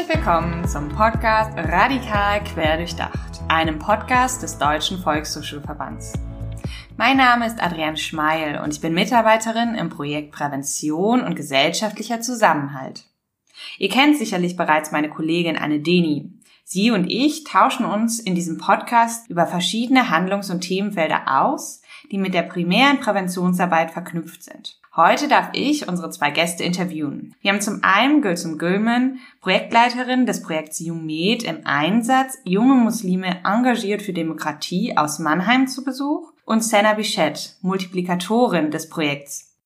Herzlich willkommen zum Podcast Radikal Quer Durchdacht, einem Podcast des Deutschen Volkshochschulverbands. Mein Name ist Adrienne Schmeil und ich bin Mitarbeiterin im Projekt Prävention und gesellschaftlicher Zusammenhalt. Ihr kennt sicherlich bereits meine Kollegin Anne Deni. Sie und ich tauschen uns in diesem Podcast über verschiedene Handlungs- und Themenfelder aus, die mit der primären Präventionsarbeit verknüpft sind. Heute darf ich unsere zwei Gäste interviewen. Wir haben zum einen Gülsum Gülmen, Projektleiterin des Projekts Jumed im Einsatz, junge Muslime engagiert für Demokratie aus Mannheim zu Besuch und Senna Bichette, Multiplikatorin des Projekts.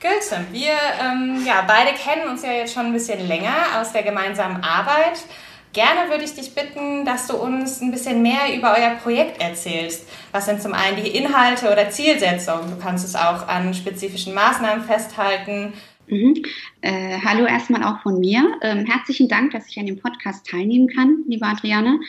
Gülsum, wir ähm, ja, beide kennen uns ja jetzt schon ein bisschen länger aus der gemeinsamen Arbeit. Gerne würde ich dich bitten, dass du uns ein bisschen mehr über euer Projekt erzählst. Was sind zum einen die Inhalte oder Zielsetzungen? Du kannst es auch an spezifischen Maßnahmen festhalten. Mhm. Äh, hallo erstmal auch von mir. Ähm, herzlichen Dank, dass ich an dem Podcast teilnehmen kann, liebe Adriane.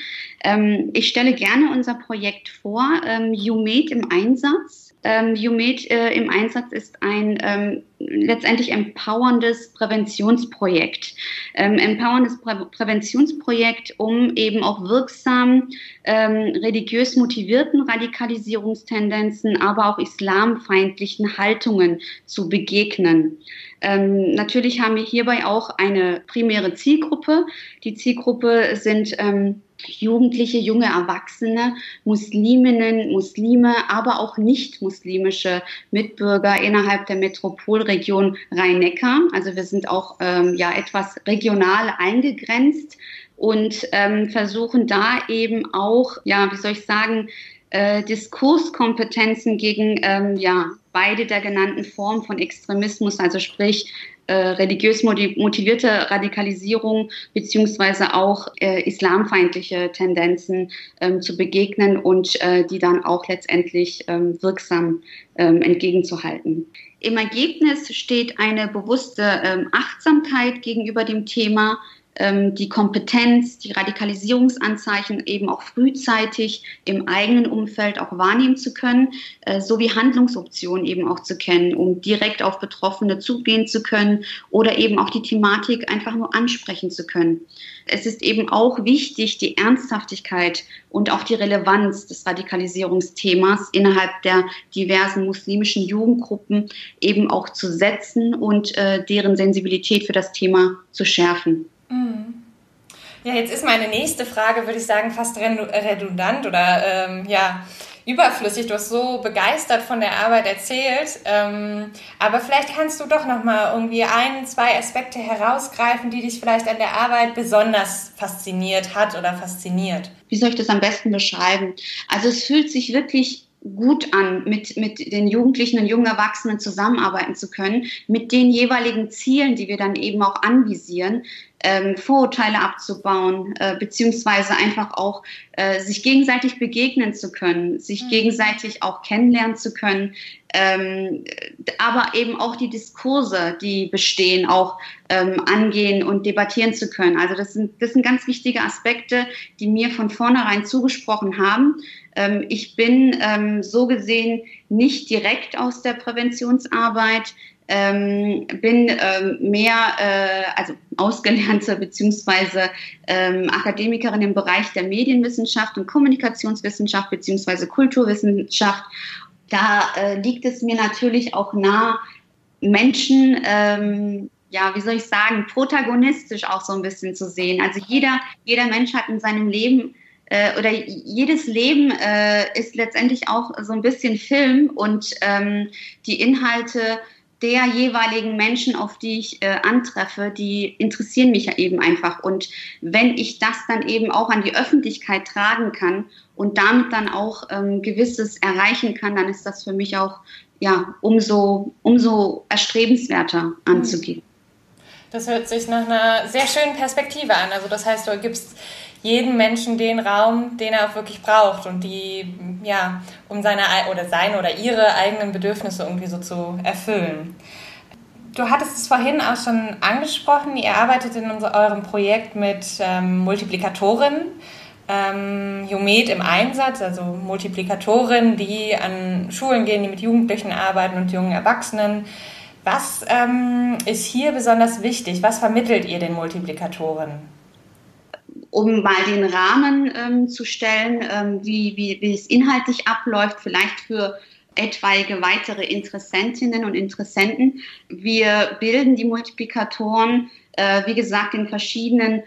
Ähm, ich stelle gerne unser Projekt vor, ähm, YouMade im Einsatz. Ähm, UMED äh, im Einsatz ist ein ähm, letztendlich empowerndes Präventionsprojekt. Ähm, empowerndes Prä Präventionsprojekt, um eben auch wirksam ähm, religiös motivierten Radikalisierungstendenzen, aber auch islamfeindlichen Haltungen zu begegnen. Ähm, natürlich haben wir hierbei auch eine primäre Zielgruppe. Die Zielgruppe sind ähm, Jugendliche, junge Erwachsene, Musliminnen, Muslime, aber auch nicht-muslimische Mitbürger innerhalb der Metropolregion Rhein-Neckar. Also wir sind auch ähm, ja etwas regional eingegrenzt und ähm, versuchen da eben auch, ja, wie soll ich sagen, äh, Diskurskompetenzen gegen ähm, ja, beide der genannten Formen von Extremismus, also sprich äh, religiös motivierte Radikalisierung beziehungsweise auch äh, islamfeindliche Tendenzen ähm, zu begegnen und äh, die dann auch letztendlich ähm, wirksam ähm, entgegenzuhalten. Im Ergebnis steht eine bewusste ähm, Achtsamkeit gegenüber dem Thema, die Kompetenz, die Radikalisierungsanzeichen eben auch frühzeitig im eigenen Umfeld auch wahrnehmen zu können, äh, sowie Handlungsoptionen eben auch zu kennen, um direkt auf Betroffene zugehen zu können oder eben auch die Thematik einfach nur ansprechen zu können. Es ist eben auch wichtig, die Ernsthaftigkeit und auch die Relevanz des Radikalisierungsthemas innerhalb der diversen muslimischen Jugendgruppen eben auch zu setzen und äh, deren Sensibilität für das Thema zu schärfen. Mhm. Ja, jetzt ist meine nächste Frage, würde ich sagen, fast redundant oder ähm, ja, überflüssig. Du hast so begeistert von der Arbeit erzählt. Ähm, aber vielleicht kannst du doch noch mal irgendwie ein, zwei Aspekte herausgreifen, die dich vielleicht an der Arbeit besonders fasziniert hat oder fasziniert. Wie soll ich das am besten beschreiben? Also es fühlt sich wirklich gut an, mit, mit den Jugendlichen und jungen Erwachsenen zusammenarbeiten zu können, mit den jeweiligen Zielen, die wir dann eben auch anvisieren, ähm, Vorurteile abzubauen, äh, beziehungsweise einfach auch äh, sich gegenseitig begegnen zu können, sich mhm. gegenseitig auch kennenlernen zu können, ähm, aber eben auch die Diskurse, die bestehen, auch ähm, angehen und debattieren zu können. Also das sind, das sind ganz wichtige Aspekte, die mir von vornherein zugesprochen haben. Ähm, ich bin ähm, so gesehen nicht direkt aus der Präventionsarbeit, ähm, bin ähm, mehr, äh, also ausgelernte beziehungsweise ähm, Akademikerin im Bereich der Medienwissenschaft und Kommunikationswissenschaft beziehungsweise Kulturwissenschaft. Da äh, liegt es mir natürlich auch nah, Menschen, ähm, ja, wie soll ich sagen, protagonistisch auch so ein bisschen zu sehen. Also jeder, jeder Mensch hat in seinem Leben äh, oder jedes Leben äh, ist letztendlich auch so ein bisschen Film und ähm, die Inhalte der jeweiligen Menschen, auf die ich äh, antreffe, die interessieren mich ja eben einfach. Und wenn ich das dann eben auch an die Öffentlichkeit tragen kann und damit dann auch ähm, gewisses erreichen kann, dann ist das für mich auch ja umso umso erstrebenswerter anzugehen. Das hört sich nach einer sehr schönen Perspektive an. Also das heißt, du gibst jedem Menschen den Raum, den er auch wirklich braucht und die, ja, um seine oder seine oder ihre eigenen Bedürfnisse irgendwie so zu erfüllen. Du hattest es vorhin auch schon angesprochen, ihr arbeitet in eurem Projekt mit ähm, Multiplikatoren, ähm, Jumed im Einsatz, also Multiplikatoren, die an Schulen gehen, die mit Jugendlichen arbeiten und jungen Erwachsenen. Was ähm, ist hier besonders wichtig? Was vermittelt ihr den Multiplikatoren? Um mal den Rahmen ähm, zu stellen, ähm, wie, wie, wie es inhaltlich abläuft, vielleicht für etwaige weitere Interessentinnen und Interessenten. Wir bilden die Multiplikatoren, äh, wie gesagt, in verschiedenen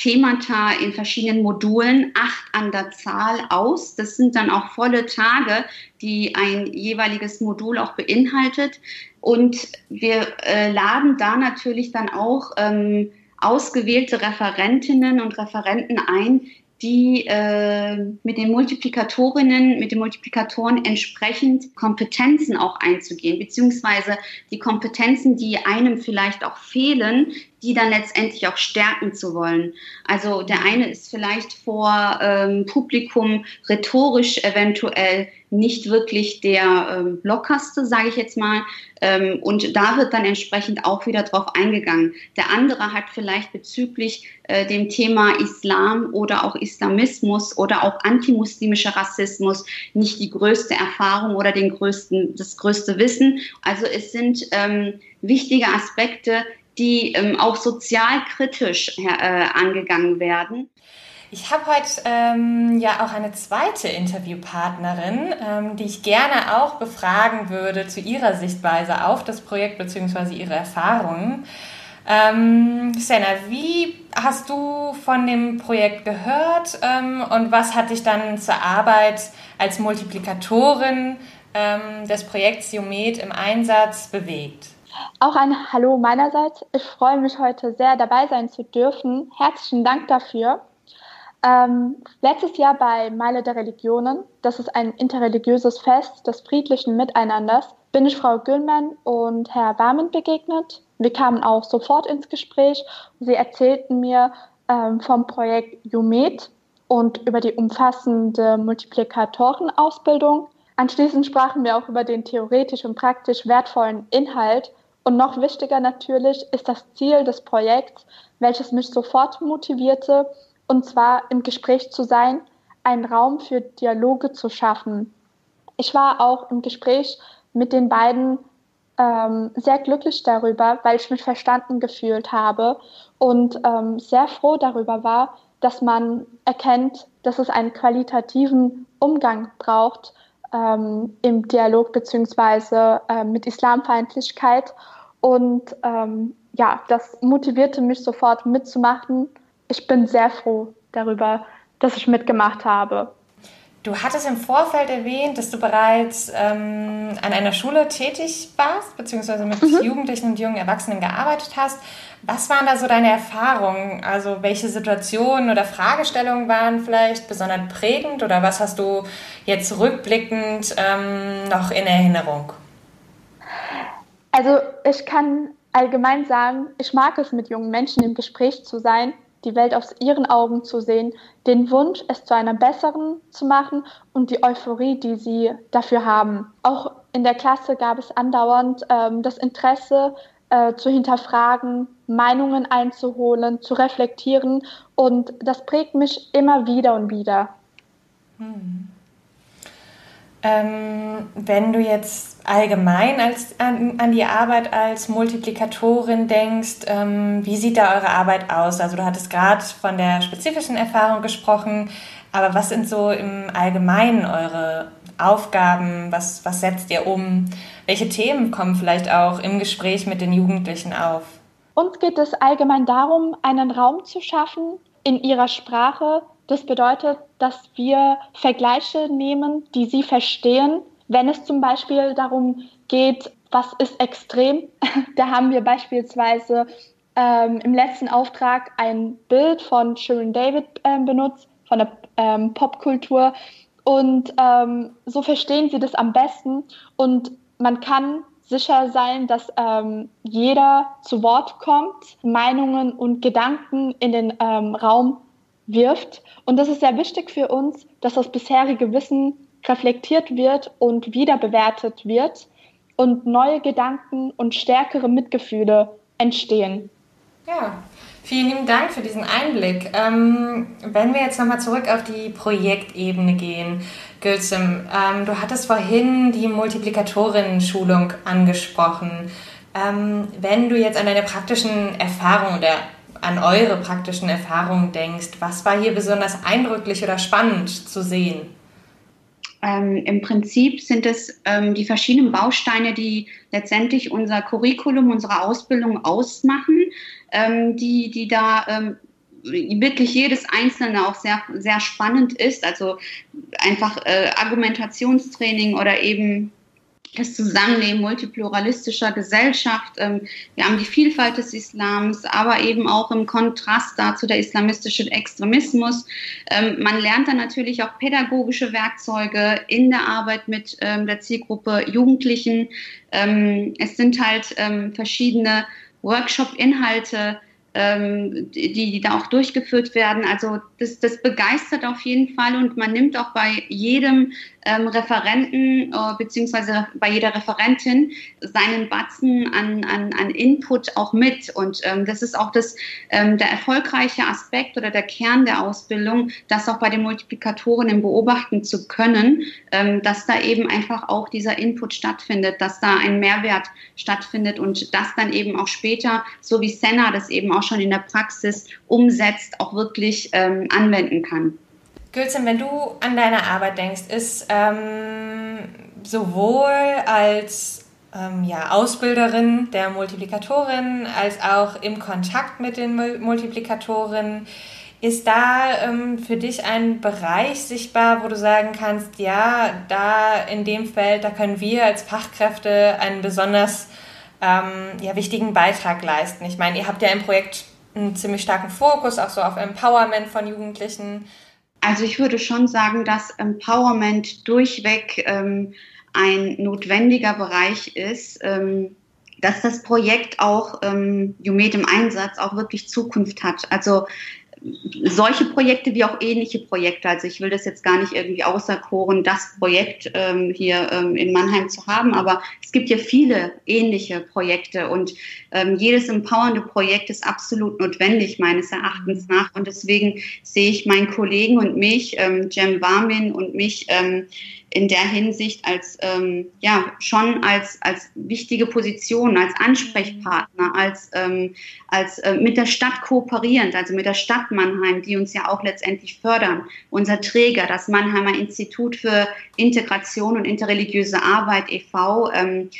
Themata in verschiedenen Modulen, acht an der Zahl aus. Das sind dann auch volle Tage, die ein jeweiliges Modul auch beinhaltet. Und wir äh, laden da natürlich dann auch ähm, ausgewählte Referentinnen und Referenten ein, die äh, mit den Multiplikatorinnen, mit den Multiplikatoren entsprechend Kompetenzen auch einzugehen, beziehungsweise die Kompetenzen, die einem vielleicht auch fehlen, die dann letztendlich auch stärken zu wollen. Also der eine ist vielleicht vor ähm, Publikum rhetorisch eventuell nicht wirklich der ähm, lockerste, sage ich jetzt mal. Ähm, und da wird dann entsprechend auch wieder drauf eingegangen. Der andere hat vielleicht bezüglich äh, dem Thema Islam oder auch Islamismus oder auch antimuslimischer Rassismus nicht die größte Erfahrung oder den größten, das größte Wissen. Also es sind ähm, wichtige Aspekte, die ähm, auch sozialkritisch äh, angegangen werden. Ich habe heute ähm, ja auch eine zweite Interviewpartnerin, ähm, die ich gerne auch befragen würde zu ihrer Sichtweise auf das Projekt bzw. ihre Erfahrungen. Ähm, Senna, wie hast du von dem Projekt gehört ähm, und was hat dich dann zur Arbeit als Multiplikatorin ähm, des Projekts Geomet im Einsatz bewegt? Auch ein Hallo meinerseits. Ich freue mich heute sehr dabei sein zu dürfen. Herzlichen Dank dafür. Ähm, letztes Jahr bei Meile der Religionen, das ist ein interreligiöses Fest des friedlichen Miteinanders, bin ich Frau Güllmann und Herr Barmen begegnet. Wir kamen auch sofort ins Gespräch. Sie erzählten mir ähm, vom Projekt Jumed und über die umfassende Multiplikatorenausbildung. Anschließend sprachen wir auch über den theoretisch und praktisch wertvollen Inhalt und noch wichtiger natürlich ist das Ziel des Projekts, welches mich sofort motivierte, und zwar im Gespräch zu sein, einen Raum für Dialoge zu schaffen. Ich war auch im Gespräch mit den beiden ähm, sehr glücklich darüber, weil ich mich verstanden gefühlt habe und ähm, sehr froh darüber war, dass man erkennt, dass es einen qualitativen Umgang braucht ähm, im Dialog beziehungsweise äh, mit Islamfeindlichkeit. Und ähm, ja, das motivierte mich sofort mitzumachen. Ich bin sehr froh darüber, dass ich mitgemacht habe. Du hattest im Vorfeld erwähnt, dass du bereits ähm, an einer Schule tätig warst, beziehungsweise mit mhm. Jugendlichen und jungen Erwachsenen gearbeitet hast. Was waren da so deine Erfahrungen? Also welche Situationen oder Fragestellungen waren vielleicht besonders prägend oder was hast du jetzt rückblickend ähm, noch in Erinnerung? Also ich kann allgemein sagen, ich mag es, mit jungen Menschen im Gespräch zu sein, die Welt aus ihren Augen zu sehen, den Wunsch, es zu einer besseren zu machen und die Euphorie, die sie dafür haben. Auch in der Klasse gab es andauernd ähm, das Interesse, äh, zu hinterfragen, Meinungen einzuholen, zu reflektieren und das prägt mich immer wieder und wieder. Hm. Ähm, wenn du jetzt allgemein als, an, an, die Arbeit als Multiplikatorin denkst, ähm, wie sieht da eure Arbeit aus? Also du hattest gerade von der spezifischen Erfahrung gesprochen, aber was sind so im Allgemeinen eure Aufgaben? Was, was setzt ihr um? Welche Themen kommen vielleicht auch im Gespräch mit den Jugendlichen auf? Uns geht es allgemein darum, einen Raum zu schaffen in ihrer Sprache, das bedeutet, dass wir Vergleiche nehmen, die Sie verstehen. Wenn es zum Beispiel darum geht, was ist extrem, da haben wir beispielsweise ähm, im letzten Auftrag ein Bild von Sharon David äh, benutzt, von der ähm, Popkultur. Und ähm, so verstehen Sie das am besten. Und man kann sicher sein, dass ähm, jeder zu Wort kommt, Meinungen und Gedanken in den ähm, Raum wirft. Und das ist sehr wichtig für uns, dass das bisherige Wissen reflektiert wird und wiederbewertet wird und neue Gedanken und stärkere Mitgefühle entstehen. Ja, vielen lieben Dank für diesen Einblick. Ähm, wenn wir jetzt nochmal zurück auf die Projektebene gehen, Gülsem, ähm, du hattest vorhin die Multiplikatorinnen-Schulung angesprochen. Ähm, wenn du jetzt an deine praktischen Erfahrungen oder an eure praktischen Erfahrungen denkst, was war hier besonders eindrücklich oder spannend zu sehen? Ähm, Im Prinzip sind es ähm, die verschiedenen Bausteine, die letztendlich unser Curriculum, unsere Ausbildung ausmachen, ähm, die, die da ähm, wirklich jedes Einzelne auch sehr, sehr spannend ist. Also einfach äh, Argumentationstraining oder eben das Zusammenleben multipluralistischer Gesellschaft. Ähm, wir haben die Vielfalt des Islams, aber eben auch im Kontrast dazu der islamistische Extremismus. Ähm, man lernt dann natürlich auch pädagogische Werkzeuge in der Arbeit mit ähm, der Zielgruppe Jugendlichen. Es sind halt verschiedene Workshop-Inhalte, ähm, die, die da auch durchgeführt werden. Also das, das begeistert auf jeden Fall und man nimmt auch bei jedem ähm, Referenten äh, beziehungsweise bei jeder Referentin seinen Batzen an, an, an Input auch mit. Und ähm, das ist auch das, ähm, der erfolgreiche Aspekt oder der Kern der Ausbildung, das auch bei den Multiplikatoren beobachten zu können, ähm, dass da eben einfach auch dieser Input stattfindet, dass da ein Mehrwert stattfindet und das dann eben auch später, so wie Senna das eben auch schon in der Praxis umsetzt, auch wirklich ähm, anwenden kann. Gülsen, wenn du an deine Arbeit denkst, ist ähm, sowohl als ähm, ja, Ausbilderin der Multiplikatorin als auch im Kontakt mit den Multiplikatoren, ist da ähm, für dich ein Bereich sichtbar, wo du sagen kannst, ja, da in dem Feld, da können wir als Fachkräfte einen besonders ähm, ja, wichtigen Beitrag leisten? Ich meine, ihr habt ja im Projekt einen ziemlich starken Fokus auch so auf Empowerment von Jugendlichen. Also ich würde schon sagen, dass Empowerment durchweg ähm, ein notwendiger Bereich ist, ähm, dass das Projekt auch ähm, Jumed im Einsatz auch wirklich Zukunft hat. Also solche Projekte wie auch ähnliche Projekte. Also ich will das jetzt gar nicht irgendwie auserkoren, das Projekt ähm, hier ähm, in Mannheim zu haben, aber es gibt ja viele ähnliche Projekte und ähm, jedes empowernde Projekt ist absolut notwendig meines Erachtens nach und deswegen sehe ich meinen Kollegen und mich, ähm, Jem Warmin und mich, ähm, in der Hinsicht als ähm, ja schon als als wichtige Position, als Ansprechpartner, als ähm, als äh, mit der Stadt kooperierend, also mit der Stadt Mannheim, die uns ja auch letztendlich fördern. Unser Träger, das Mannheimer Institut für Integration und interreligiöse Arbeit e.V. Ähm,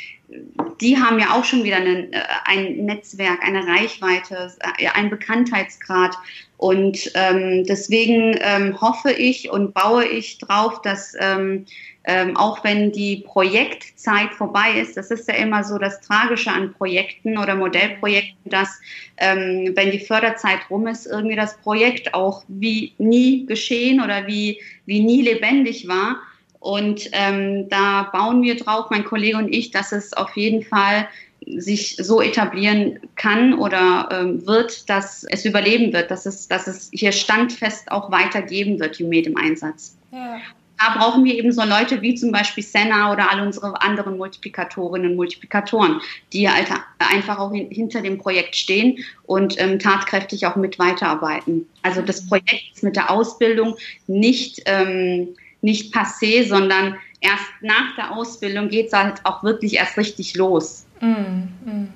die haben ja auch schon wieder einen, äh, ein Netzwerk, eine Reichweite, äh, einen Bekanntheitsgrad. Und ähm, deswegen ähm, hoffe ich und baue ich drauf, dass ähm, ähm, auch wenn die Projektzeit vorbei ist, das ist ja immer so das Tragische an Projekten oder Modellprojekten, dass ähm, wenn die Förderzeit rum ist, irgendwie das Projekt auch wie nie geschehen oder wie, wie nie lebendig war. Und ähm, da bauen wir drauf, mein Kollege und ich, dass es auf jeden Fall sich so etablieren kann oder ähm, wird, dass es überleben wird, dass es, dass es hier standfest auch weitergeben wird, Jumed im Einsatz. Ja. Da brauchen wir eben so Leute wie zum Beispiel Senna oder alle unsere anderen Multiplikatorinnen und Multiplikatoren, die halt einfach auch hin, hinter dem Projekt stehen und ähm, tatkräftig auch mit weiterarbeiten. Also das Projekt ist mit der Ausbildung nicht ähm, nicht passé, sondern erst nach der Ausbildung geht es halt auch wirklich erst richtig los. Mm, mm.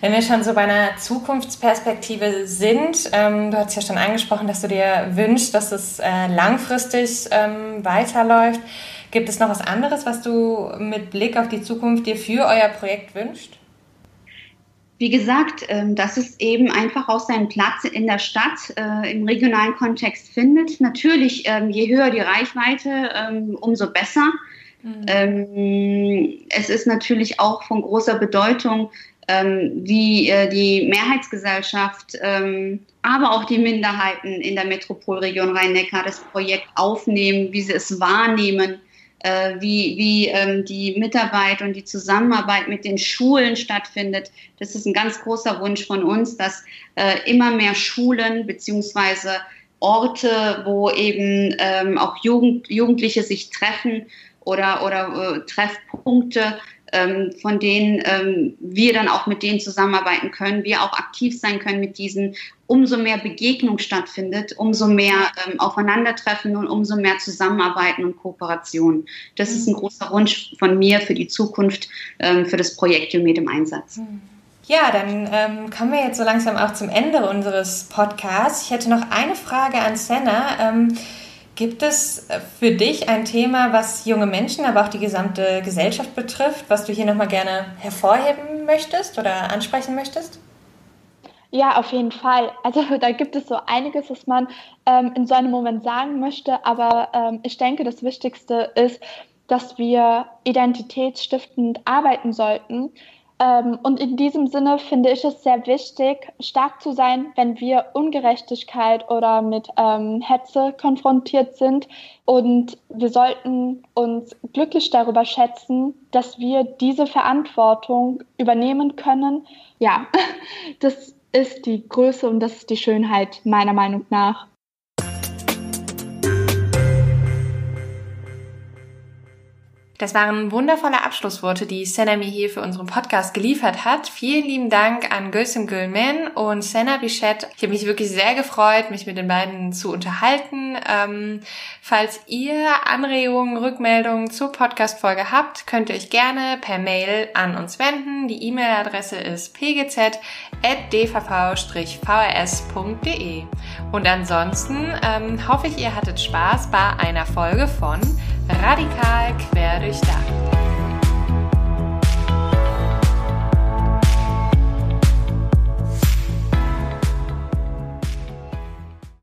Wenn wir schon so bei einer Zukunftsperspektive sind, ähm, du hast ja schon angesprochen, dass du dir wünschst, dass es äh, langfristig ähm, weiterläuft. Gibt es noch was anderes, was du mit Blick auf die Zukunft dir für euer Projekt wünschst? Wie gesagt, ähm, dass es eben einfach auch seinen Platz in der Stadt äh, im regionalen Kontext findet. Natürlich, ähm, je höher die Reichweite, ähm, umso besser. Mhm. es ist natürlich auch von großer Bedeutung, wie äh, die Mehrheitsgesellschaft, aber auch die Minderheiten in der Metropolregion Rhein-Neckar das Projekt aufnehmen, wie sie es wahrnehmen äh, wie, wie ähm, die Mitarbeit und die Zusammenarbeit mit den Schulen stattfindet. Das ist ein ganz großer Wunsch von uns, dass äh, immer mehr Schulen beziehungsweise Orte, wo eben ähm, auch Jugend, Jugendliche sich treffen oder, oder äh, Treffpunkte von denen ähm, wir dann auch mit denen zusammenarbeiten können, wir auch aktiv sein können mit diesen, umso mehr Begegnung stattfindet, umso mehr ähm, Aufeinandertreffen und umso mehr Zusammenarbeiten und Kooperation. Das ist ein großer Wunsch von mir für die Zukunft, ähm, für das Projekt Jumed im Einsatz. Ja, dann ähm, kommen wir jetzt so langsam auch zum Ende unseres Podcasts. Ich hätte noch eine Frage an Senna. Ähm, Gibt es äh, für dich ein Thema, was junge Menschen, aber auch die gesamte Gesellschaft betrifft, was du hier nochmal gerne hervorheben möchtest oder ansprechen möchtest? Ja, auf jeden Fall. Also da gibt es so einiges, was man ähm, in so einem Moment sagen möchte, aber ähm, ich denke, das Wichtigste ist, dass wir identitätsstiftend arbeiten sollten ähm, und in diesem Sinne finde ich es sehr wichtig, stark zu sein, wenn wir Ungerechtigkeit oder mit ähm, Hetze konfrontiert sind. Und wir sollten uns glücklich darüber schätzen, dass wir diese Verantwortung übernehmen können. Ja, das ist die Größe und das ist die Schönheit meiner Meinung nach. Das waren wundervolle Abschlussworte, die Senna mir hier für unseren Podcast geliefert hat. Vielen lieben Dank an Gülsüm Gülmen und Senna Bichette. Ich habe mich wirklich sehr gefreut, mich mit den beiden zu unterhalten. Ähm, falls ihr Anregungen, Rückmeldungen zur Podcast-Folge habt, könnt ihr euch gerne per Mail an uns wenden. Die E-Mail-Adresse ist pgz.dvv-vrs.de. Und ansonsten ähm, hoffe ich, ihr hattet Spaß bei einer Folge von Radikal quer durchdacht.